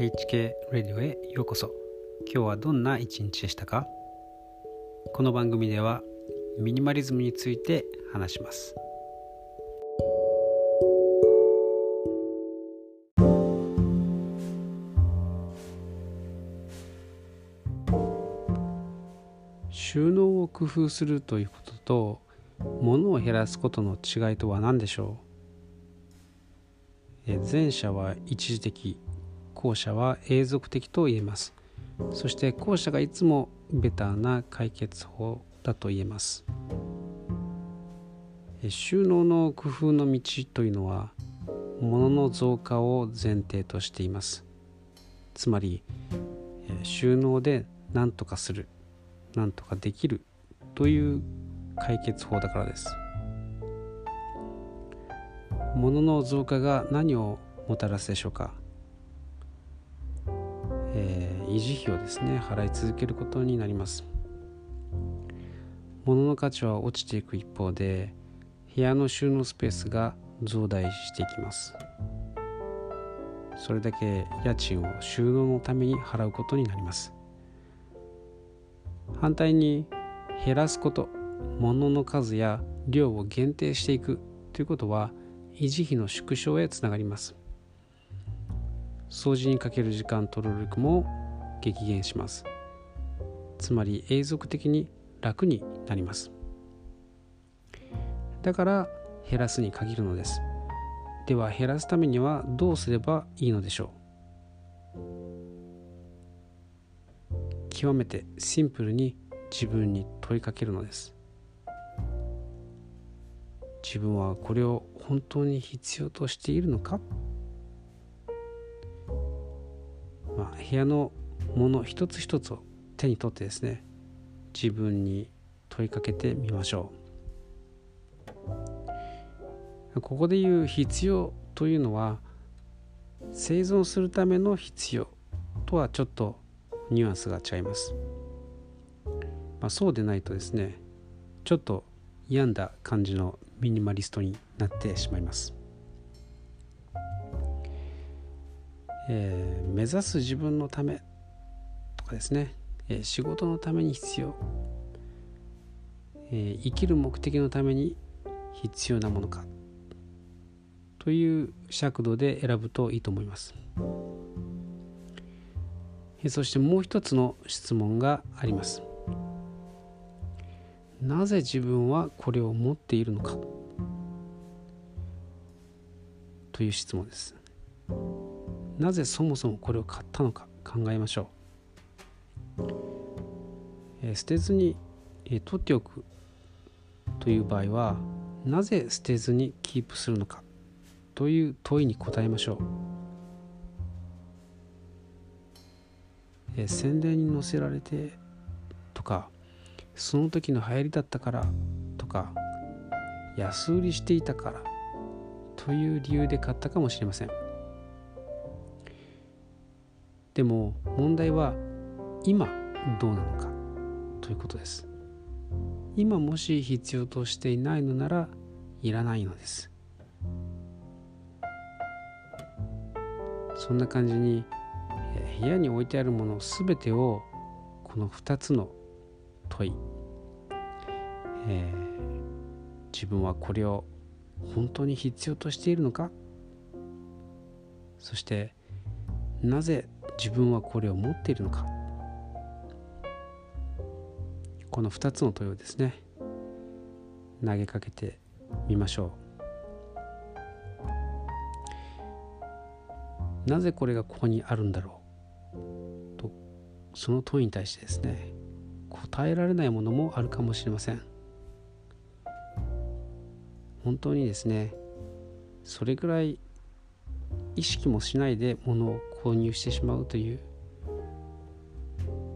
HK レディオへようこそ。今日はどんな一日でしたか？この番組ではミニマリズムについて話します。収納を工夫するということと物を減らすことの違いとは何でしょう？前者は一時的後者は永続的と言えます。そして後者がいつもベターな解決法だと言えます。収納の工夫の道というのは物の増加を前提としています。つまり収納で何とかする何とかできるという解決法だからです。物の増加が何をもたらすでしょうか、えー、維持費をですね払い続けることになります。物の価値は落ちていく一方で部屋の収納スペースが増大していきます。それだけ家賃を収納のために払うことになります。反対に減らすこと物の数や量を限定していくということは維持費の縮小へつながります。掃除にかける時間と労力も激減します。つまり永続的に楽になります。だから減らすに限るのです。では減らすためにはどうすればいいのでしょう。極めてシンプルに自分に問いかけるのです。自分はこれを本当に必要としているのか、部屋のもの一つ一つを手に取ってですね自分に問いかけてみましょう。ここで言う必要というのは生存するための必要とはちょっとニュアンスが違います、まあ、そうでないとですねちょっと病んだ感じのミニマリストになってしまいます、えー、目指す自分のためとかですね、えー、仕事のために必要、えー、生きる目的のために必要なものか。という尺度で選ぶといいと思います。えそしてもう一つの質問があります。なぜ自分はこれを持っているのか。という質問です。なぜそもそもこれを買ったのか考えましょう、えー、捨てずに、えー、取っておくという場合はなぜ捨てずにキープするのかという問いに答えましょう、えー、宣伝に載せられてとかその時の流行りだったからとか安売りしていたからという理由で買ったかもしれません。でも問題は今どうなのかということです。今もし必要としていないのならいらないのです。そんな感じに部屋に置いてあるもの全てをこの2つの問い、えー、自分はこれを本当に必要としているのか？そしてなぜ自分はこれを持っているのか。この2つの問いをですね投げかけてみましょう。なぜこれがここにあるんだろう？とその問いに対してですね答えられないものもあるかもしれません。本当にですねそれぐらい意識もしないで物を購入してしまうという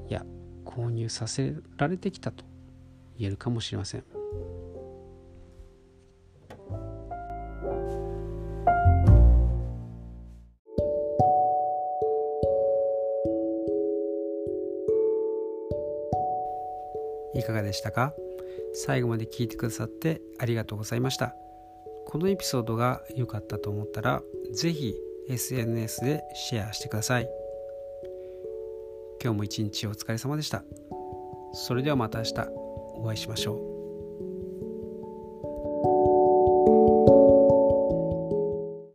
いや購入させられてきたと言えるかもしれませんいかがでしたか？最後まで聞いてくださってありがとうございました。このエピソードが良かったと思ったら、ぜひ SNS でシェアしてください。今日も一日お疲れ様でした。それではまた明日お会いしましょう。